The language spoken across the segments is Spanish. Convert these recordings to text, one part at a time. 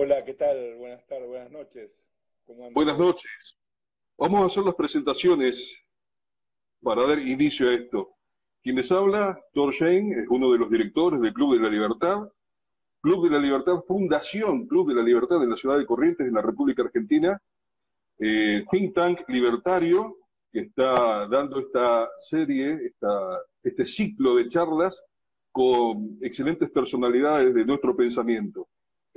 Hola, ¿qué tal? Buenas tardes, buenas noches. Buenas noches. Vamos a hacer las presentaciones para dar inicio a esto. Quien les habla, Thor Shane, es uno de los directores del Club de la Libertad. Club de la Libertad, Fundación Club de la Libertad en la ciudad de Corrientes, en la República Argentina. Eh, think Tank Libertario, que está dando esta serie, este ciclo de charlas con excelentes personalidades de nuestro pensamiento.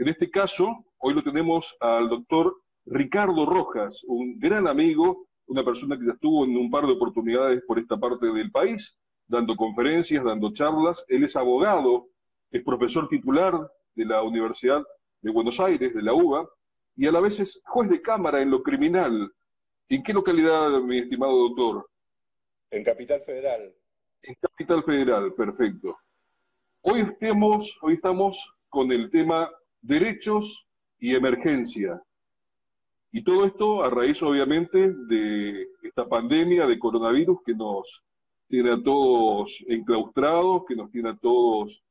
En este caso, hoy lo tenemos al doctor Ricardo Rojas, un gran amigo, una persona que ya estuvo en un par de oportunidades por esta parte del país, dando conferencias, dando charlas. Él es abogado, es profesor titular de la Universidad de Buenos Aires, de la UBA, y a la vez es juez de cámara en lo criminal. ¿En qué localidad, mi estimado doctor? En Capital Federal. En Capital Federal, perfecto. Hoy estamos, hoy estamos con el tema derechos y emergencia. Y todo esto a raíz, obviamente, de esta pandemia de coronavirus que nos tiene a todos enclaustrados, que nos tiene a todos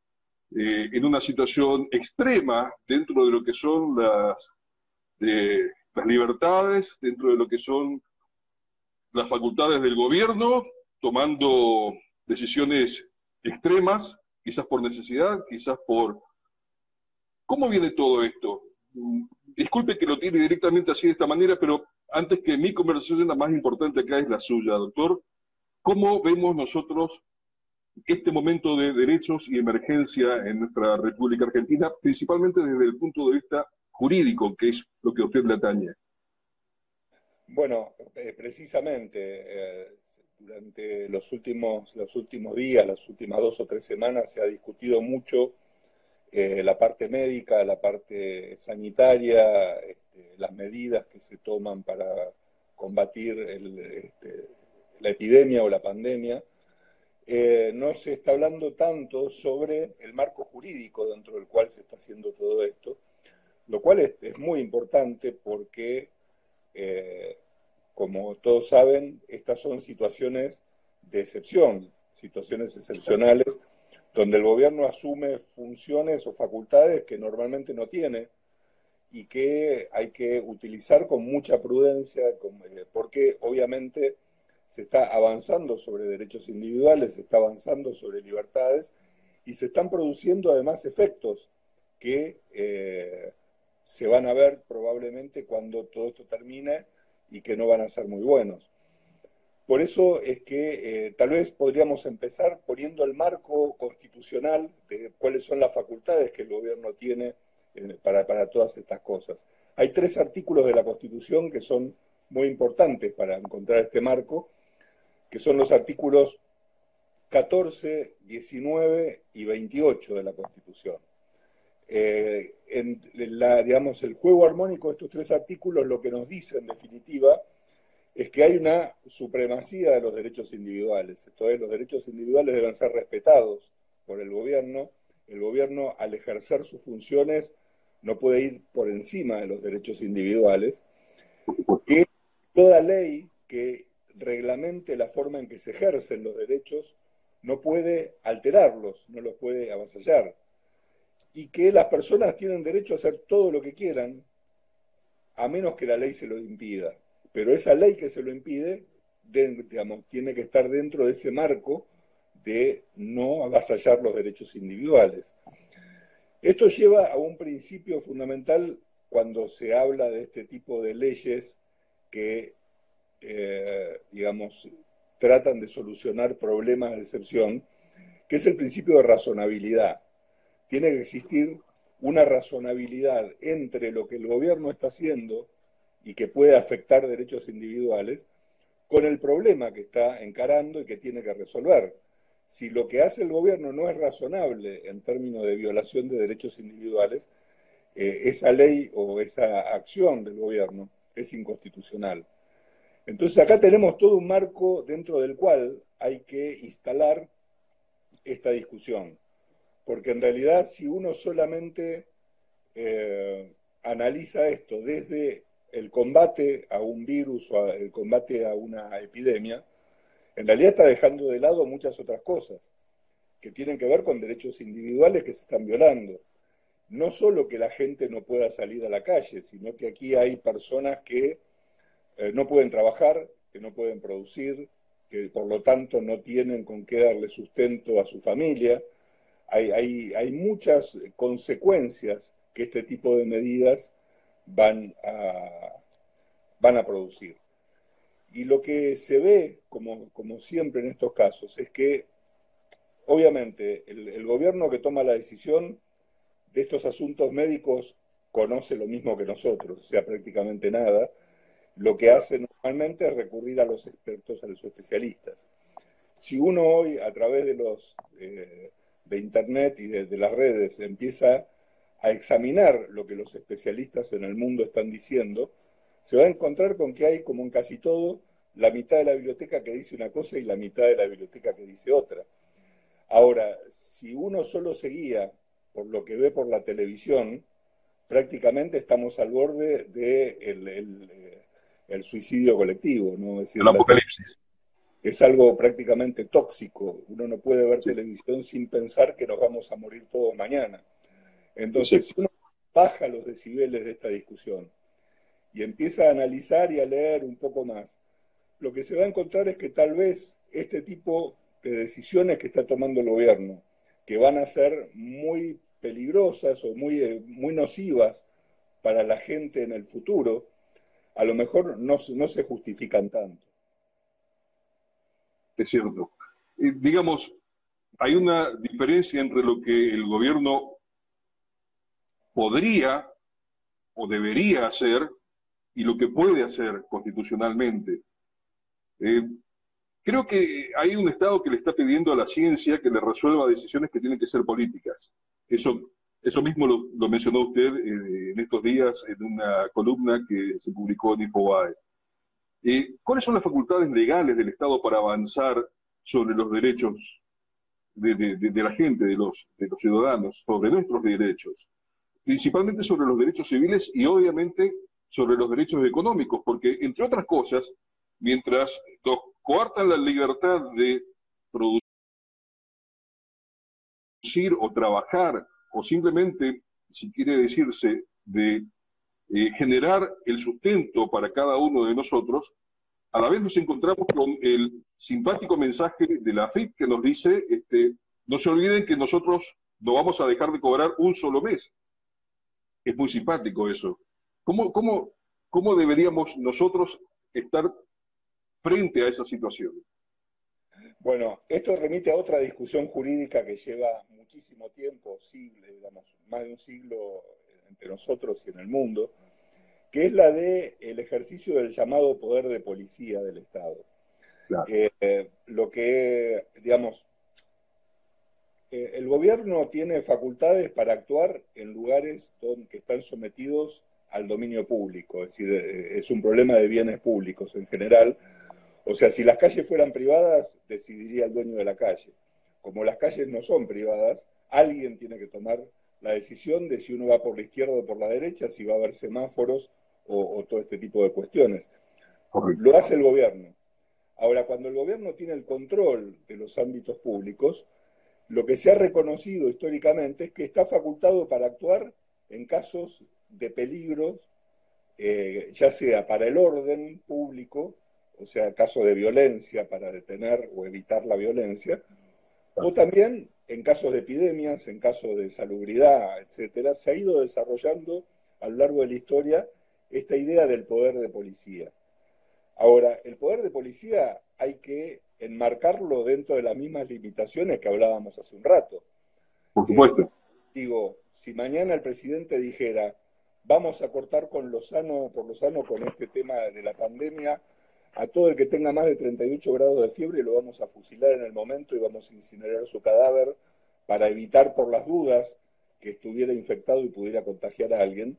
eh, en una situación extrema dentro de lo que son las, las libertades, dentro de lo que son las facultades del gobierno, tomando decisiones extremas, quizás por necesidad, quizás por... ¿Cómo viene todo esto? disculpe que lo tiene directamente así de esta manera, pero antes que mi conversación, la más importante acá es la suya, doctor. ¿Cómo vemos nosotros este momento de derechos y emergencia en nuestra República Argentina, principalmente desde el punto de vista jurídico, que es lo que usted le atañe? Bueno, eh, precisamente eh, durante los últimos, los últimos días, las últimas dos o tres semanas, se ha discutido mucho eh, la parte médica, la parte sanitaria, este, las medidas que se toman para combatir este, la epidemia o la pandemia, eh, no se está hablando tanto sobre el marco jurídico dentro del cual se está haciendo todo esto, lo cual es, muy importante porque, eh, como todos saben, estas son situaciones de excepción, situaciones excepcionales donde el gobierno asume funciones o facultades que normalmente no tiene y que hay que utilizar con mucha prudencia, eh, porque obviamente se está avanzando sobre derechos individuales, se está avanzando sobre libertades y se están produciendo además efectos que eh, se van a ver probablemente cuando todo esto termine y que no van a ser muy buenos. Por eso es que eh, tal vez podríamos empezar poniendo el marco constitucional de cuáles son las facultades que el gobierno tiene eh, para, todas estas cosas. Hay tres artículos de la Constitución que son muy importantes para encontrar este marco, que son los artículos 14, 19 y 28 de la Constitución. Eh, en la, el juego armónico de estos tres artículos lo que nos dice en definitiva es que hay una supremacía de los derechos individuales. Esto es, los derechos individuales deben ser respetados por el gobierno. El gobierno, al ejercer sus funciones, no puede ir por encima de los derechos individuales. Que toda ley que reglamente la forma en que se ejercen los derechos no puede alterarlos, no los puede avasallar. Y que las personas tienen derecho a hacer todo lo que quieran, a menos que la ley se lo impida. Pero esa ley que se lo impide, tiene que estar dentro de ese marco de no avasallar los derechos individuales. Esto lleva a un principio fundamental cuando se habla de este tipo de leyes que, eh, digamos, tratan de solucionar problemas de excepción, que es el principio de razonabilidad. Tiene que existir una razonabilidad entre lo que el gobierno está haciendo y que puede afectar derechos individuales, con el problema que está encarando y que tiene que resolver. Si lo que hace el gobierno no es razonable en términos de violación de derechos individuales, eh, esa ley o esa acción del gobierno es inconstitucional. Entonces acá tenemos todo un marco dentro del cual hay que instalar esta discusión, porque en realidad si uno solamente eh, analiza esto desde el combate a un virus o el combate a una epidemia, en realidad está dejando de lado muchas otras cosas que tienen que ver con derechos individuales que se están violando. no solo que la gente no pueda salir a la calle, sino que aquí hay personas que eh, no pueden trabajar, que no pueden producir, que por lo tanto no tienen con qué darle sustento a su familia. Hay, hay, muchas consecuencias que este tipo de medidas van a, van a producir. Y lo que se ve, como, como siempre en estos casos, es que obviamente el, gobierno que toma la decisión de estos asuntos médicos conoce lo mismo que nosotros, o sea, prácticamente nada. Lo que hace normalmente es recurrir a los expertos, a los especialistas. Si uno hoy, a través de los eh, de internet y de, las redes, empieza a examinar lo que los especialistas en el mundo están diciendo, se va a encontrar con que hay, como en casi todo, la mitad de la biblioteca que dice una cosa y la mitad de la biblioteca que dice otra. Ahora, si uno solo seguía por lo que ve por la televisión, prácticamente estamos al borde del de el, suicidio colectivo, ¿no? el apocalipsis. Es algo prácticamente tóxico. Uno no puede ver televisión sin pensar que nos vamos a morir todos mañana. Entonces, si uno baja los decibeles de esta discusión y empieza a analizar y a leer un poco más, lo que se va a encontrar es que tal vez este tipo de decisiones que está tomando el gobierno, que van a ser muy peligrosas o muy, eh, muy nocivas para la gente en el futuro, a lo mejor no, no se justifican tanto. Es cierto. digamos, hay una diferencia entre lo que el gobierno podría o debería hacer y lo que puede hacer constitucionalmente. Eh, Creo que hay un Estado que le está pidiendo a la ciencia que le resuelva decisiones que tienen que ser políticas. Eso, eso mismo lo, mencionó usted eh, en estos días en una columna que se publicó en Infobae. Eh, ¿Cuáles son las facultades legales del Estado para avanzar sobre los derechos de, la gente, de los, de los ciudadanos, sobre nuestros derechos? Principalmente sobre los derechos civiles y obviamente sobre los derechos económicos, porque entre otras cosas, mientras los coartan la libertad de producir o trabajar, o simplemente, si quiere decirse, de eh, generar el sustento para cada uno de nosotros, a la vez nos encontramos con el simpático mensaje de la FIP que nos dice, este, no se olviden que nosotros no vamos a dejar de cobrar un solo mes. Es muy simpático eso. ¿Cómo, cómo, cómo deberíamos nosotros estar frente a esa situación? Bueno, esto remite a otra discusión jurídica que lleva muchísimo tiempo, digamos, más de un siglo entre nosotros y en el mundo, que es la de el ejercicio del llamado poder de policía del Estado. Eh, lo que, digamos, eh, el gobierno tiene facultades para actuar en lugares que están sometidos al dominio público, es decir, eh, es un problema de bienes públicos en general, o sea, si las calles fueran privadas, decidiría el dueño de la calle. Como las calles no son privadas, alguien tiene que tomar la decisión de si uno va por la izquierda o por la derecha, si va a haber semáforos o, todo este tipo de cuestiones. Lo hace el gobierno. Ahora, cuando el gobierno tiene el control de los ámbitos públicos, lo que se ha reconocido históricamente es que está facultado para actuar en casos de peligros, eh, ya sea para el orden público o sea, caso de violencia para detener o evitar la violencia, o también en casos de epidemias, en casos de salubridad, etcétera, se ha ido desarrollando a lo largo de la historia esta idea del poder de policía. Ahora, el poder de policía hay que enmarcarlo dentro de las mismas limitaciones que hablábamos hace un rato. Por supuesto. Eh, digo, si mañana el presidente dijera, vamos a cortar con lo sano, por lo sano con este tema de la pandemia, a todo el que tenga más de 38 grados de fiebre lo vamos a fusilar en el momento y vamos a incinerar su cadáver para evitar por las dudas que estuviera infectado y pudiera contagiar a alguien,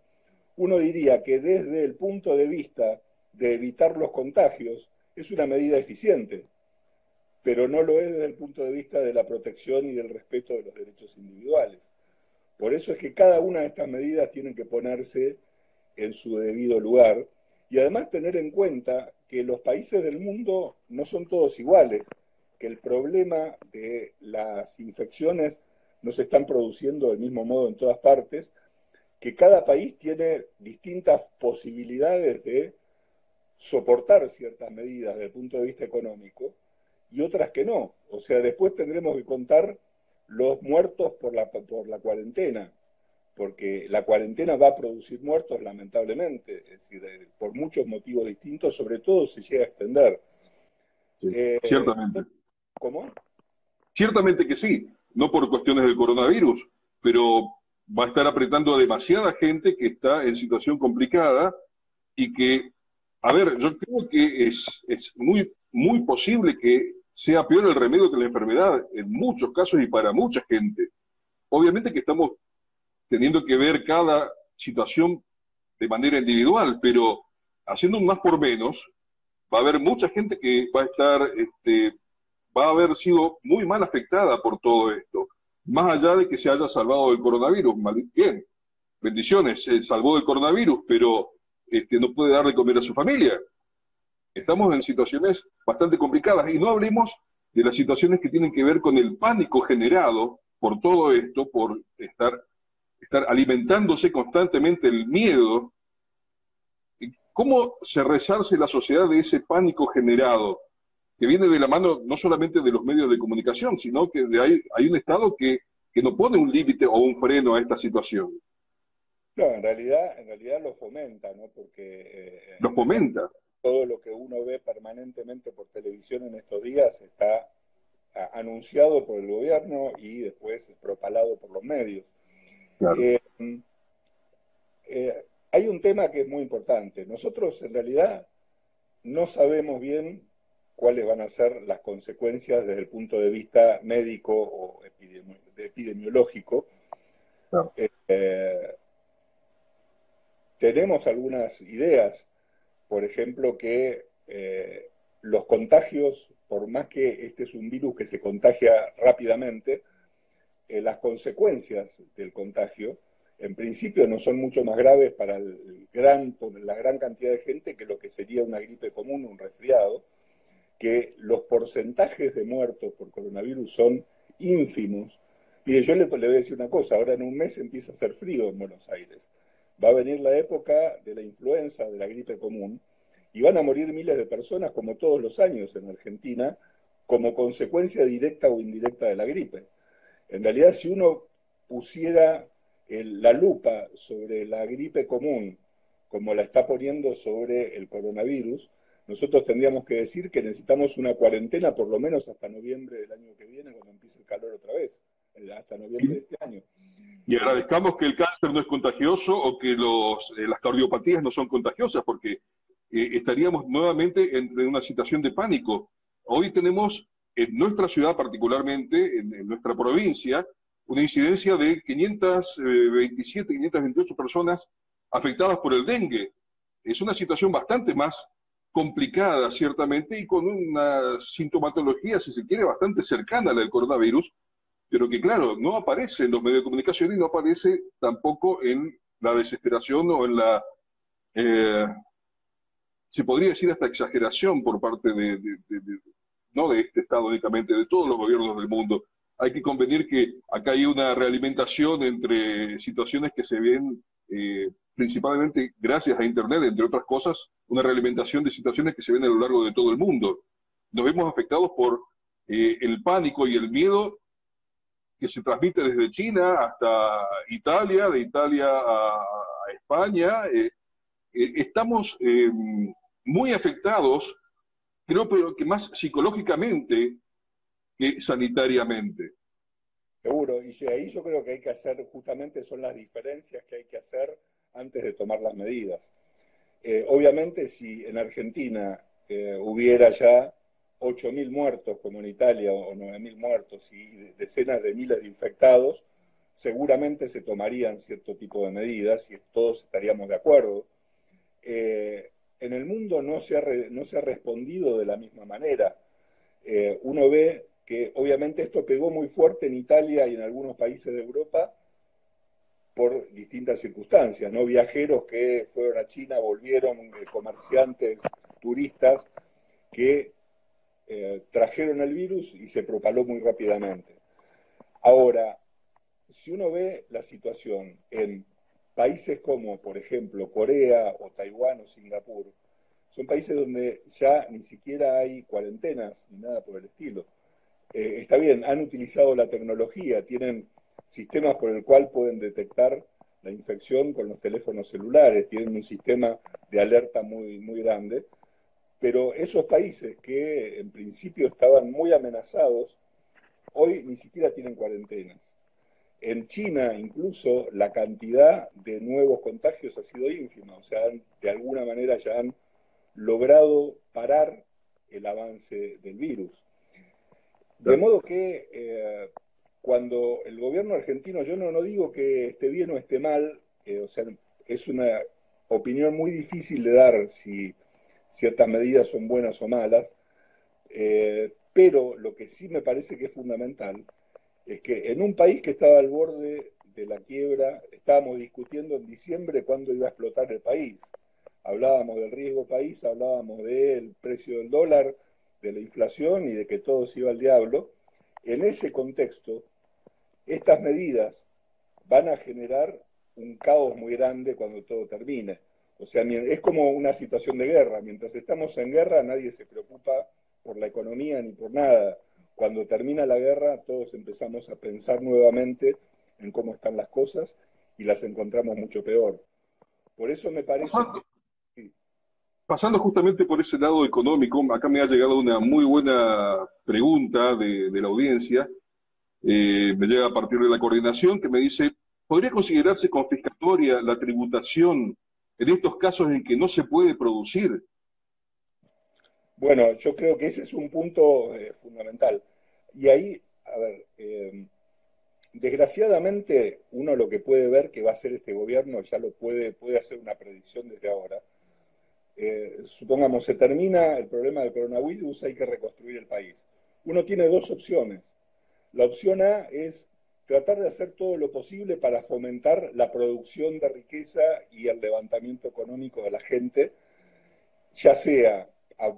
uno diría que desde el punto de vista de evitar los contagios es una medida eficiente, pero no lo es desde el punto de vista de la protección y del respeto de los derechos individuales. Por eso es que cada una de estas medidas tiene que ponerse en su debido lugar y además tener en cuenta que los países del mundo no son todos iguales, que el problema de las infecciones no se están produciendo del mismo modo en todas partes, que cada país tiene distintas posibilidades de soportar ciertas medidas desde el punto de vista económico y otras que no. O sea, después tendremos que contar los muertos por la, por la cuarentena, porque la cuarentena va a producir muertos lamentablemente, es decir, eh, por muchos motivos distintos, sobre todo si llega a extender. Eh, ciertamente. ¿Cómo? Ciertamente que sí, no por cuestiones del coronavirus, pero va a estar apretando a demasiada gente que está en situación complicada y que, a ver, yo creo que es, es muy, muy posible que sea peor el remedio que la enfermedad en muchos casos y para mucha gente. Obviamente que estamos teniendo que ver cada situación de manera individual, pero haciendo un más por menos, va a haber mucha gente que va a estar, este, va a haber sido muy mal afectada por todo esto, más allá de que se haya salvado del coronavirus. Bien, bendiciones, se salvó del coronavirus, pero este, no puede dar de comer a su familia. Estamos en situaciones bastante complicadas y no hablemos de las situaciones que tienen que ver con el pánico generado por todo esto, por estar, estar alimentándose constantemente el miedo. ¿Cómo se resarce la sociedad de ese pánico generado? que viene de la mano no solamente de los medios de comunicación, sino que de hay, hay un Estado que, que no pone un límite o un freno a esta situación. No, en realidad, en realidad lo fomenta, ¿no? Porque eh, lo fomenta todo lo que uno ve permanentemente por televisión en estos días está anunciado por el gobierno y después propalado por los medios. Eh, eh, hay un tema que es muy importante. Nosotros en realidad no sabemos bien cuáles van a ser las consecuencias desde el punto de vista médico o epidemiológico. Eh, tenemos algunas ideas por ejemplo, que eh, los contagios, por más que este es un virus que se contagia rápidamente, eh, las consecuencias del contagio, en principio, no son mucho más graves para la gran cantidad de gente que lo que sería una gripe común, un resfriado, que los porcentajes de muertos por coronavirus son ínfimos. Mire, yo le, le voy a decir una cosa, ahora en un mes empieza a hacer frío en Buenos Aires va a venir la época de la influenza, de la gripe común, y van a morir miles de personas, como todos los años en Argentina, como consecuencia directa o indirecta de la gripe. En realidad, si uno pusiera la lupa sobre la gripe común, como la está poniendo sobre el coronavirus, nosotros tendríamos que decir que necesitamos una cuarentena por lo menos hasta noviembre del año que viene, cuando empiece el calor otra vez, hasta noviembre de este año. Y agradezcamos que el cáncer no es contagioso o que los, eh, las cardiopatías no son contagiosas, porque eh, estaríamos nuevamente en, una situación de pánico. Hoy tenemos en nuestra ciudad particularmente, en, nuestra provincia, una incidencia de 527, 528 personas afectadas por el dengue. Es una situación bastante más complicada, ciertamente, y con una sintomatología, si se quiere, bastante cercana a la del coronavirus, pero que claro, no aparece en los medios de comunicación y no aparece tampoco en la desesperación o en la, eh, se podría decir hasta exageración por parte de, no de este Estado únicamente, de todos los gobiernos del mundo. Hay que convenir que acá hay una realimentación entre situaciones que se ven eh, principalmente gracias a Internet, entre otras cosas, una realimentación de situaciones que se ven a lo largo de todo el mundo. Nos vemos afectados por eh, el pánico y el miedo que se transmite desde China hasta Italia, de Italia a, España. Eh, eh, estamos em, muy afectados, creo pero que más psicológicamente que sanitariamente. Seguro, y ahí yo creo que hay que hacer, justamente son las diferencias que hay que hacer antes de tomar las medidas. Eh, obviamente si en Argentina hubiera ya 8.000 muertos como en Italia o 9.000 muertos y decenas de miles de infectados, seguramente se tomarían cierto tipo de medidas y todos estaríamos de acuerdo. Eh, en el mundo no se, ha no se ha respondido de la misma manera. Eh, uno ve que obviamente esto pegó muy fuerte en Italia y en algunos países de Europa por distintas circunstancias, ¿no? Viajeros que fueron a China, volvieron, eh, comerciantes, turistas, que eh, trajeron el virus y se propaló muy rápidamente. Ahora, si uno ve la situación en países como, por ejemplo, Corea o Taiwán o Singapur, son países donde ya ni siquiera hay cuarentenas ni nada por el estilo. Eh, está bien, han utilizado la tecnología, tienen sistemas por el cual pueden detectar la infección con los teléfonos celulares, tienen un sistema de alerta muy, muy grande, pero esos países que en principio estaban muy amenazados, hoy ni siquiera tienen cuarentenas. En China incluso la cantidad de nuevos contagios ha sido ínfima, o sea, de alguna manera ya han logrado parar el avance del virus. De modo que eh, cuando el gobierno argentino, yo no, no digo que esté bien o esté mal, eh, o sea, es una opinión muy difícil de dar si ciertas medidas son buenas o malas, eh, pero lo que sí me parece que es fundamental es que en un país que estaba al borde de la quiebra, estábamos discutiendo en diciembre cuándo iba a explotar el país. Hablábamos del riesgo país, hablábamos del precio del dólar, de la inflación y de que todo se iba al diablo. En ese contexto, estas medidas van a generar un caos muy grande cuando todo termine. O sea, es como una situación de guerra. Mientras estamos en guerra, nadie se preocupa por la economía ni por nada. Cuando termina la guerra, todos empezamos a pensar nuevamente en cómo están las cosas y las encontramos mucho peor. Por eso me parece... Pasando, justamente por ese lado económico, acá me ha llegado una muy buena pregunta de, la audiencia. Eh, me llega a partir de la coordinación que me dice, ¿podría considerarse confiscatoria la tributación en estos casos en que no se puede producir? Bueno, yo creo que ese es un punto eh, fundamental. Y ahí, a ver, eh, desgraciadamente uno lo que puede ver que va a hacer este gobierno, ya lo puede, puede hacer una predicción desde ahora. Eh, supongamos, se termina el problema del coronavirus, hay que reconstruir el país. Uno tiene dos opciones. La opción A es tratar de hacer todo lo posible para fomentar la producción de riqueza y el levantamiento económico de la gente, ya sea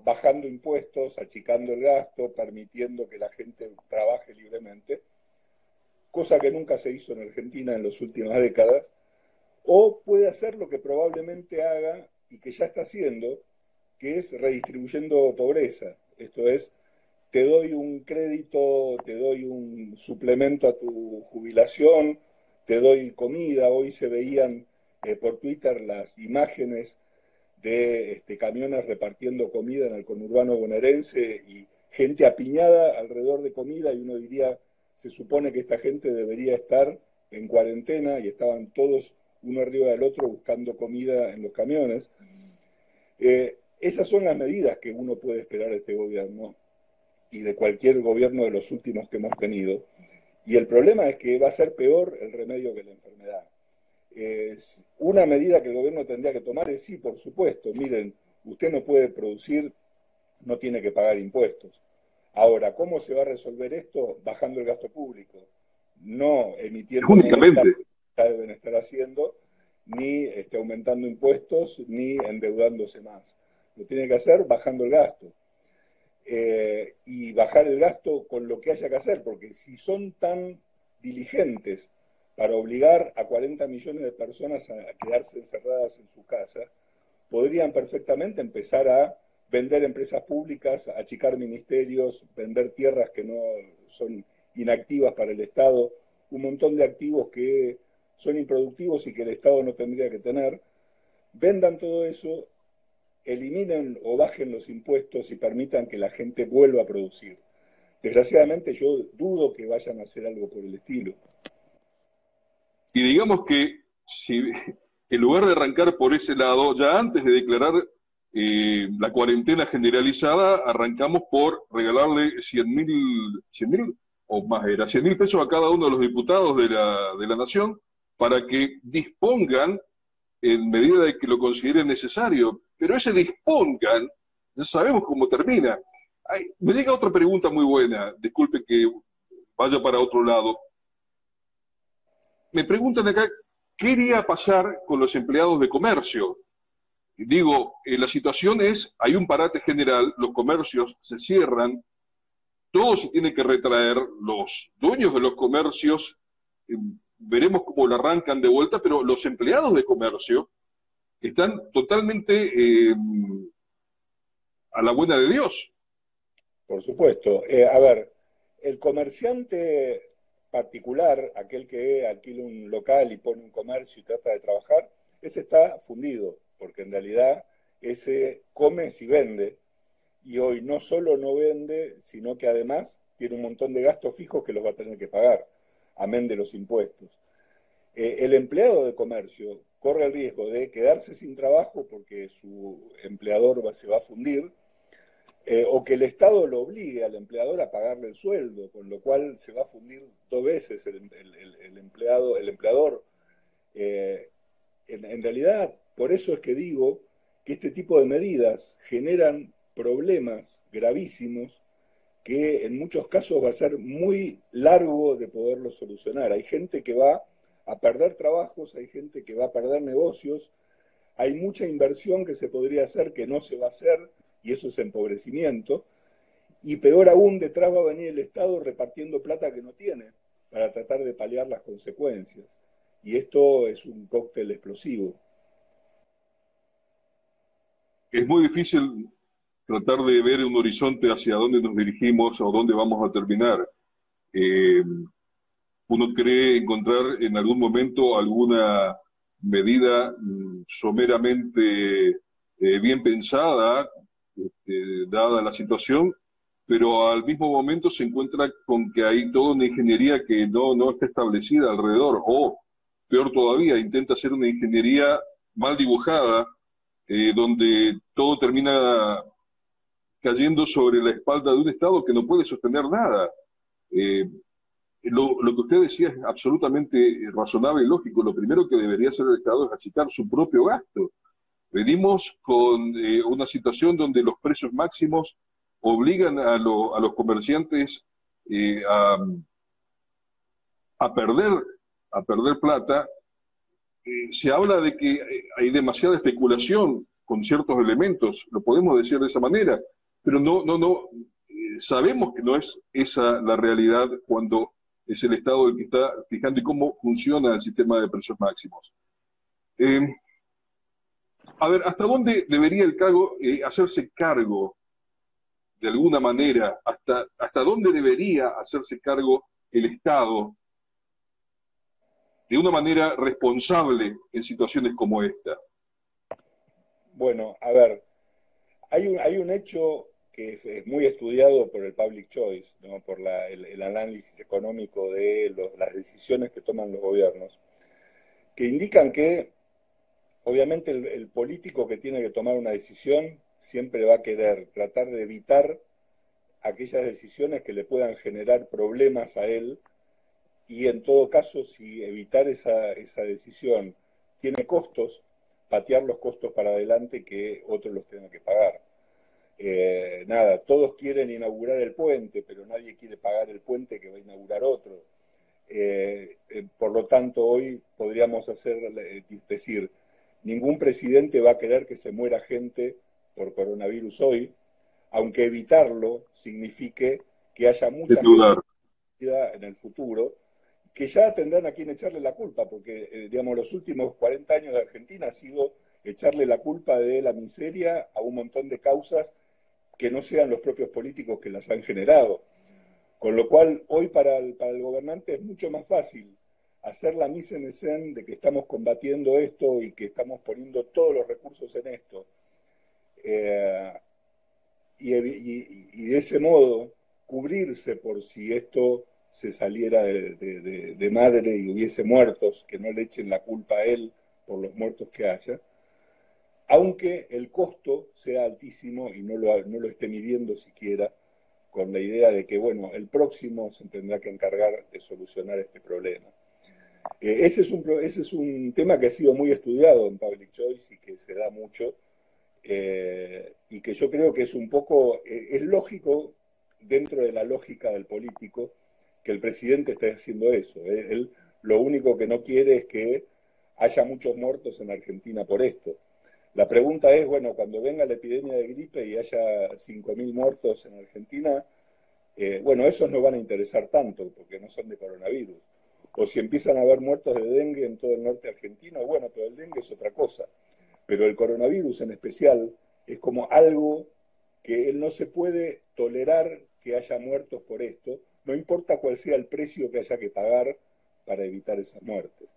bajando impuestos, achicando el gasto, permitiendo que la gente trabaje libremente, cosa que nunca se hizo en Argentina en las últimas décadas, o puede hacer lo que probablemente haga y que ya está haciendo, que es redistribuyendo pobreza. Esto es, te doy un crédito, te doy un suplemento a tu jubilación, te doy comida. Hoy se veían eh, por Twitter las imágenes de este, camiones repartiendo comida en el conurbano bonaerense y gente apiñada alrededor de comida y uno diría, se supone que esta gente debería estar en cuarentena y estaban todos uno arriba del otro buscando comida en los camiones. Eh, esas son las medidas que uno puede esperar de este gobierno y de cualquier gobierno de los últimos que hemos tenido. Y el problema es que va a ser peor el remedio que la enfermedad una medida que el gobierno tendría que tomar es, sí, por supuesto, miren, usted no puede producir, no tiene que pagar impuestos. Ahora, ¿cómo se va a resolver esto? Bajando el gasto público, no emitiendo Únicamente. deben estar haciendo, ni este, aumentando impuestos, ni endeudándose más. Lo tiene que hacer bajando el gasto. Eh, y bajar el gasto con lo que haya que hacer, porque si son tan diligentes para obligar a 40 millones de personas a quedarse encerradas en su casa, podrían perfectamente empezar a vender empresas públicas, achicar ministerios, vender tierras que no son inactivas para el Estado, un montón de activos que son improductivos y que el Estado no tendría que tener, vendan todo eso, eliminen o bajen los impuestos y permitan que la gente vuelva a producir. Desgraciadamente yo dudo que vayan a hacer algo por el estilo. Y digamos que si en lugar de arrancar por ese lado, ya antes de declarar eh, la cuarentena generalizada, arrancamos por regalarle 100 mil, o más, era 100 mil pesos a cada uno de los diputados de la, de la Nación para que dispongan en medida de que lo consideren necesario. Pero ese dispongan, ya sabemos cómo termina. me llega otra pregunta muy buena, disculpe que vaya para otro lado me preguntan acá, ¿qué iría pasar con los empleados de comercio? Digo, eh, la situación es, hay un parate general, los comercios se cierran, todo se tiene que retraer, los dueños de los comercios eh, veremos cómo la arrancan de vuelta, pero los empleados de comercio están totalmente eh, a la buena de Dios. Por supuesto. Eh, a ver, el comerciante particular, aquel que alquila un local y pone un comercio y trata de trabajar, ese está fundido, porque en realidad ese come si vende, y hoy no solo no vende, sino que además tiene un montón de gastos fijos que los va a tener que pagar, amén de los impuestos. Eh, el empleado de comercio corre el riesgo de quedarse sin trabajo porque su empleador se va a fundir, eh, o que el Estado lo obligue al empleador a pagarle el sueldo, con lo cual se va a fundir dos veces el, empleado, el empleador. Eh, en, realidad, por eso es que digo que este tipo de medidas generan problemas gravísimos que en muchos casos va a ser muy largo de poderlo solucionar. Hay gente que va a perder trabajos, hay gente que va a perder negocios, hay mucha inversión que se podría hacer que no se va a hacer y eso es empobrecimiento. Y peor aún, detrás va a venir el Estado repartiendo plata que no tiene para tratar de paliar las consecuencias. Y esto es un cóctel explosivo. Es muy difícil tratar de ver un horizonte hacia dónde nos dirigimos o dónde vamos a terminar. Eh, uno cree encontrar en algún momento alguna medida mm, someramente eh, bien pensada, este, dada la situación, pero al mismo momento se encuentra con que hay toda una ingeniería que no, no está establecida alrededor, o peor todavía, intenta hacer una ingeniería mal dibujada, eh, donde todo termina cayendo sobre la espalda de un Estado que no puede sostener nada. Eh, lo, que usted decía es absolutamente razonable y lógico. Lo primero que debería hacer el Estado es achicar su propio gasto. Venimos con eh, una situación donde los precios máximos obligan a, los comerciantes eh, a, perder, a perder plata. Eh, se habla de que hay demasiada especulación con ciertos elementos, lo podemos decir de esa manera, pero no, no, no, sabemos que no es esa la realidad cuando es el Estado el que está fijando y cómo funciona el sistema de precios máximos. Eh, a ver, ¿hasta dónde debería el cargo eh, hacerse cargo de alguna manera? ¿Hasta, ¿Hasta dónde debería hacerse cargo el Estado de una manera responsable en situaciones como esta? Bueno, a ver, hay un, hay un hecho que es, muy estudiado por el public choice, por el, análisis económico de las decisiones que toman los gobiernos, que indican que obviamente el, político que tiene que tomar una decisión siempre va a querer tratar de evitar aquellas decisiones que le puedan generar problemas a él y en todo caso si evitar esa, esa decisión tiene costos, patear los costos para adelante que otros los tengan que pagar. Eh, nada, todos quieren inaugurar el puente, pero nadie quiere pagar el puente que va a inaugurar otro. Eh, eh, por lo tanto, hoy podríamos hacer, decir, ningún presidente va a querer que se muera gente por coronavirus hoy, aunque evitarlo signifique que haya mucha vida en el futuro, que ya tendrán a quien echarle la culpa, porque, digamos, los últimos 40 años de Argentina ha sido echarle la culpa de la miseria a un montón de causas que no sean los propios políticos que las han generado. Con lo cual, hoy para el, gobernante es mucho más fácil hacer la mise en escena de que estamos combatiendo esto y que estamos poniendo todos los recursos en esto. Eh, y, de ese modo cubrirse por si esto se saliera de, madre y hubiese muertos, que no le echen la culpa a él por los muertos que haya, aunque el costo sea altísimo y no lo, no lo esté midiendo siquiera con la idea de que, bueno, el próximo se tendrá que encargar de solucionar este problema. Eh, ese, es un, ese es un tema que ha sido muy estudiado en Public Choice y que se da mucho, eh, y que yo creo que es un poco, eh, es lógico dentro de la lógica del político que el presidente esté haciendo eso. Él lo único que no quiere es que haya muchos muertos en Argentina por esto. La pregunta es, bueno, cuando venga la epidemia de gripe y haya 5.000 muertos en Argentina, eh, bueno, esos no van a interesar tanto porque no son de coronavirus. o si empiezan a haber muertos de dengue en todo el norte argentino, bueno, pero el dengue es otra cosa. Pero el coronavirus en especial es como algo que él no se puede tolerar que haya muertos por esto, no importa cuál sea el precio que haya que pagar para evitar esas muertes.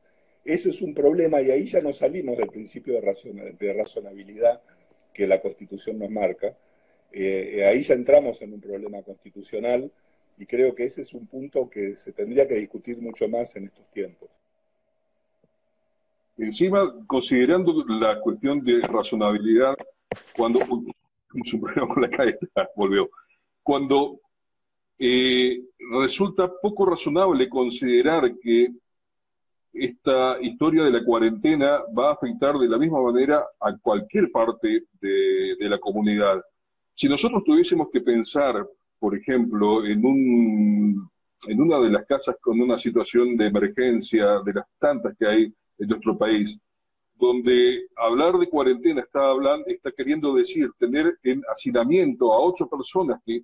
Eso es un problema y ahí ya no salimos del principio de, razonabilidad que la Constitución nos marca. Eh, ahí ya entramos en un problema constitucional y creo que ese es un punto que se tendría que discutir mucho más en estos tiempos. Encima, considerando la cuestión de razonabilidad, cuando la volvió. Cuando eh, resulta poco razonable considerar que esta historia de la cuarentena va a afectar de la misma manera a cualquier parte de, la comunidad. Si nosotros tuviésemos que pensar, por ejemplo, en, un, en una de las casas con una situación de emergencia, de las tantas que hay en nuestro país, donde hablar de cuarentena está, hablando, está queriendo decir tener en hacinamiento a ocho personas que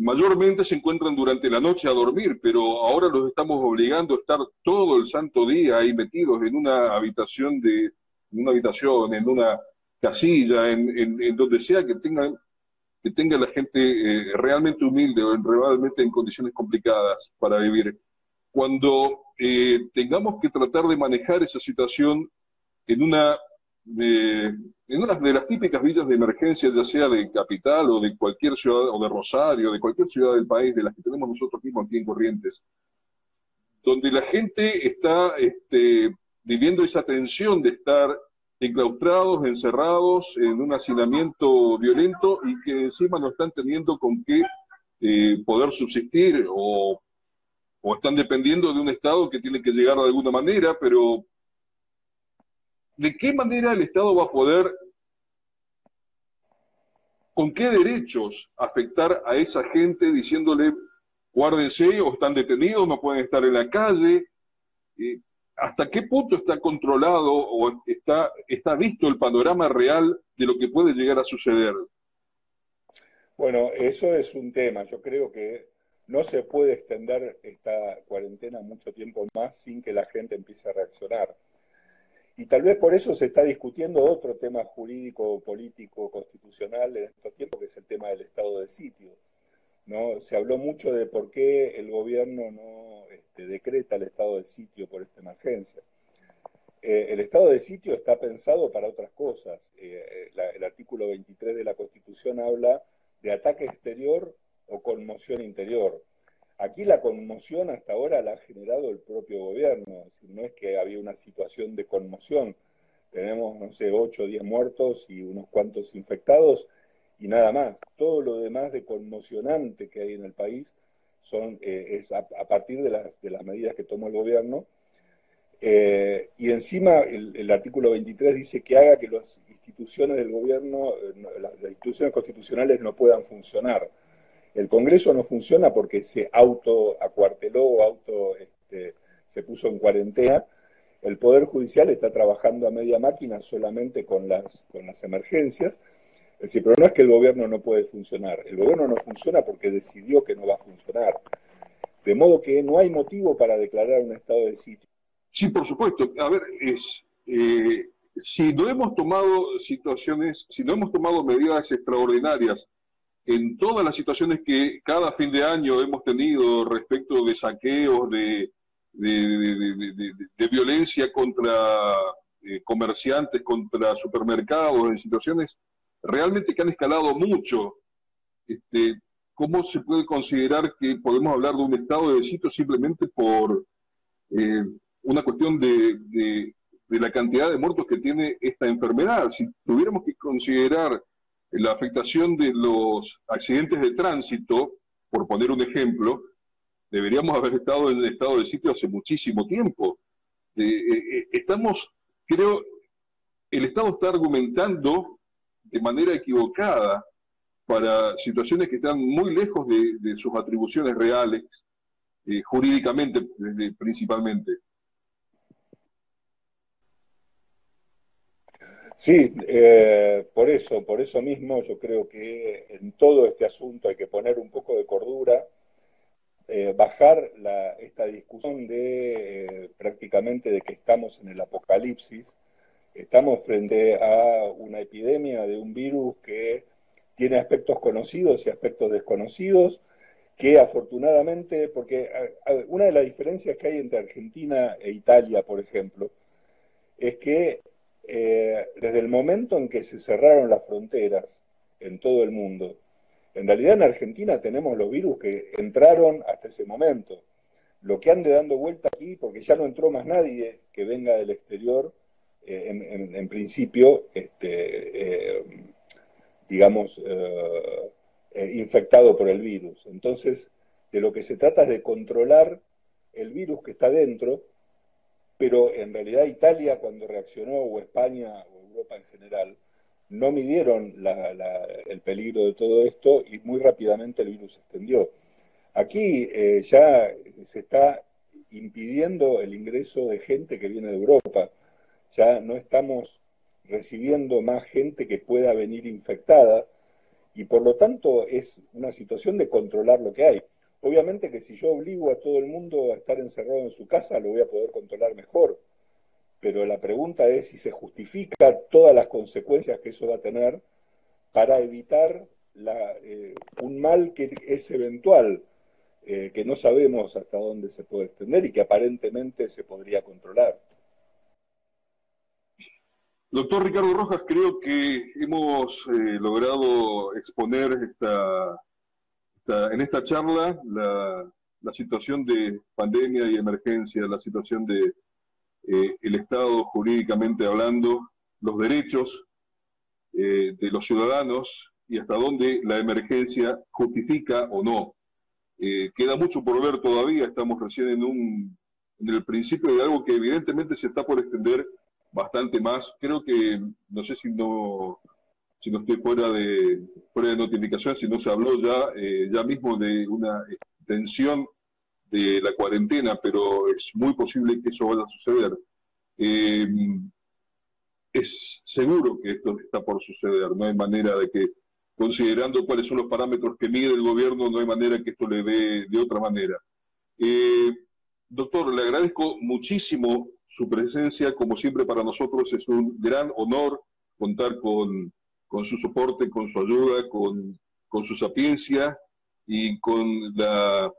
mayormente se encuentran durante la noche a dormir, pero ahora los estamos obligando a estar todo el santo día ahí metidos en una habitación de, en una habitación, en una casilla, en, donde sea que tengan que tenga la gente eh, realmente humilde o realmente en condiciones complicadas para vivir. Cuando eh, tengamos que tratar de manejar esa situación en una, en una de las típicas villas de emergencia, ya sea de capital o de cualquier ciudad, o de Rosario, de cualquier ciudad del país, de las que tenemos nosotros mismos aquí en Corrientes, donde la gente está este, viviendo esa tensión de estar enclaustrados, encerrados en un hacinamiento violento y que encima no están teniendo con qué eh, poder subsistir o, o, están dependiendo de un Estado que tiene que llegar de alguna manera, pero ¿de qué manera el Estado va a poder, con qué derechos afectar a esa gente diciéndole, guárdense o están detenidos, no pueden estar en la calle? ¿Hasta qué punto está controlado o está visto el panorama real de lo que puede llegar a suceder? Bueno, eso es un tema. Yo creo que no se puede extender esta cuarentena mucho tiempo más sin que la gente empiece a reaccionar. Y tal vez por eso se está discutiendo otro tema jurídico, político, constitucional en estos tiempos, que es el tema del estado de sitio. ¿no? Se habló mucho de por qué el gobierno no este, decreta el estado de sitio por esta emergencia. Eh, el estado de sitio está pensado para otras cosas. Eh, el artículo 23 de la Constitución habla de ataque exterior o conmoción interior. Aquí la conmoción hasta ahora la ha generado el propio gobierno, no es que había una situación de conmoción. Tenemos, no sé, 8 o 10 muertos y unos cuantos infectados y nada más. Todo lo demás de conmocionante que hay en el país son, eh, es a, partir de las, de las medidas que tomó el gobierno. Eh, y encima el, artículo 23 dice que haga que las instituciones del gobierno, eh, las instituciones constitucionales no puedan funcionar. El Congreso no funciona porque se auto acuarteló, auto este, se puso en cuarentena. El Poder Judicial está trabajando a media máquina solamente con las, con las emergencias. Es decir, pero no es que el gobierno no puede funcionar. El gobierno no funciona porque decidió que no va a funcionar. De modo que no hay motivo para declarar un estado de sitio. Sí, por supuesto. A ver, es, eh, si no hemos tomado situaciones, si no hemos tomado medidas extraordinarias en todas las situaciones que cada fin de año hemos tenido respecto de saqueos, de, de, violencia contra eh, comerciantes, contra supermercados, en situaciones realmente que han escalado mucho, este, ¿cómo se puede considerar que podemos hablar de un estado de sitio simplemente por eh, una cuestión de la cantidad de muertos que tiene esta enfermedad? Si tuviéramos que considerar la afectación de los accidentes de tránsito, por poner un ejemplo, deberíamos haber estado en estado de sitio hace muchísimo tiempo. Eh, eh, eh, estamos, creo, el Estado está argumentando de manera equivocada para situaciones que están muy lejos de, sus atribuciones reales, jurídicamente principalmente. Sí, eh, por eso, por eso mismo yo creo que en todo este asunto hay que poner un poco de cordura, eh, bajar esta discusión de básicamente de que estamos en el apocalipsis, estamos frente a una epidemia de un virus que tiene aspectos conocidos y aspectos desconocidos, que afortunadamente, porque una de las diferencias que hay entre Argentina e Italia, por ejemplo, es que eh, desde el momento en que se cerraron las fronteras en todo el mundo, en realidad en Argentina tenemos los virus que entraron hasta ese momento. Lo que ande dando vuelta aquí, porque ya no entró más nadie que venga del exterior, eh, en, principio, este, eh, digamos, infectado por el virus. Entonces, de lo que se trata es de controlar el virus que está dentro, pero en realidad Italia cuando reaccionó, o España, o Europa en general, no midieron el peligro de todo esto y muy rápidamente el virus se extendió. Aquí eh, ya se está impidiendo el ingreso de gente que viene de Europa. Ya no estamos recibiendo más gente que pueda venir infectada y por lo tanto es una situación de controlar lo que hay. Obviamente que si yo obligo a todo el mundo a estar encerrado en su casa, lo voy a poder controlar mejor pero la pregunta es si se justifica todas las consecuencias que eso va a tener para evitar eh, un mal que es eventual, eh, que no sabemos hasta dónde se puede extender y que aparentemente se podría controlar. Doctor Ricardo Rojas, creo que hemos eh, logrado exponer esta, en esta charla la situación de pandemia y emergencia, la situación de eh, el Estado jurídicamente hablando, los derechos eh, de los ciudadanos y hasta dónde la emergencia justifica o no. Eh, queda mucho por ver todavía, estamos recién en, un, en el principio de algo que evidentemente se está por extender bastante más. Creo que, no sé si no, si no estoy fuera de, fuera de notificación, si no se habló ya, ya mismo de una extensión de la cuarentena, pero es muy posible que eso vaya a suceder. Eh, es seguro que esto está por suceder, no hay manera de que, considerando cuáles son los parámetros que mide el gobierno, no hay manera que esto le dé de otra manera. Eh, doctor, le agradezco muchísimo su presencia, como siempre para nosotros es un gran honor contar con, con su soporte, con su ayuda, con, con su sapiencia y con la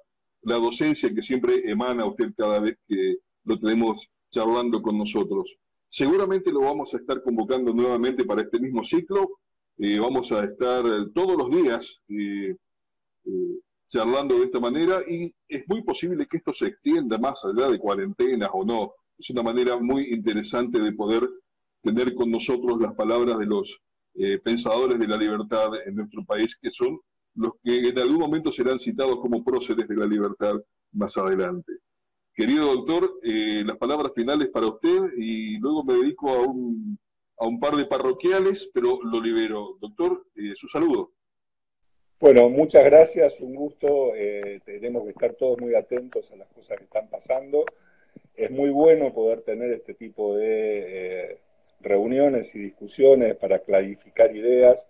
la docencia que siempre emana usted cada vez que lo tenemos charlando con nosotros. Seguramente lo vamos a estar convocando nuevamente para este mismo ciclo. Eh, vamos a estar todos los días eh, eh, charlando de esta manera y es muy posible que esto se extienda más allá de cuarentenas o no. Es una manera muy interesante de poder tener con nosotros las palabras de los pensadores de la libertad en nuestro país, que son los que en algún momento serán citados como próceres de la libertad más adelante. Querido doctor, eh, las palabras finales para usted y luego me dedico a un, a un par de parroquiales, pero lo libero. Doctor, eh, su saludo. Bueno, muchas gracias, un gusto. Eh, tenemos que estar todos muy atentos a las cosas que están pasando. Es muy bueno poder tener este tipo de reuniones y discusiones para clarificar ideas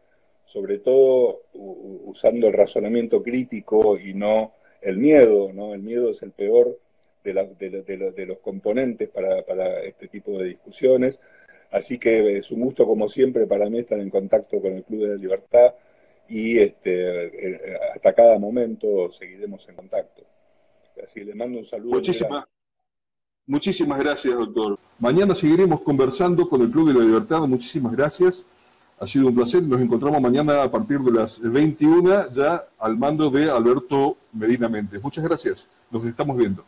sobre todo usando el razonamiento crítico y no el miedo, ¿no? El miedo es el peor de, de, los componentes para, este tipo de discusiones. Así que es un gusto, como siempre, para mí estar en contacto con el Club de la Libertad y este, eh, hasta cada momento seguiremos en contacto. Así le mando un saludo. Muchísimas, muchísimas gracias, doctor. Mañana seguiremos conversando con el Club de la Libertad. Muchísimas gracias. Ha sido un placer. Nos encontramos mañana a partir de las 21 ya al mando de Alberto Medina Méndez. Muchas gracias. Nos estamos viendo.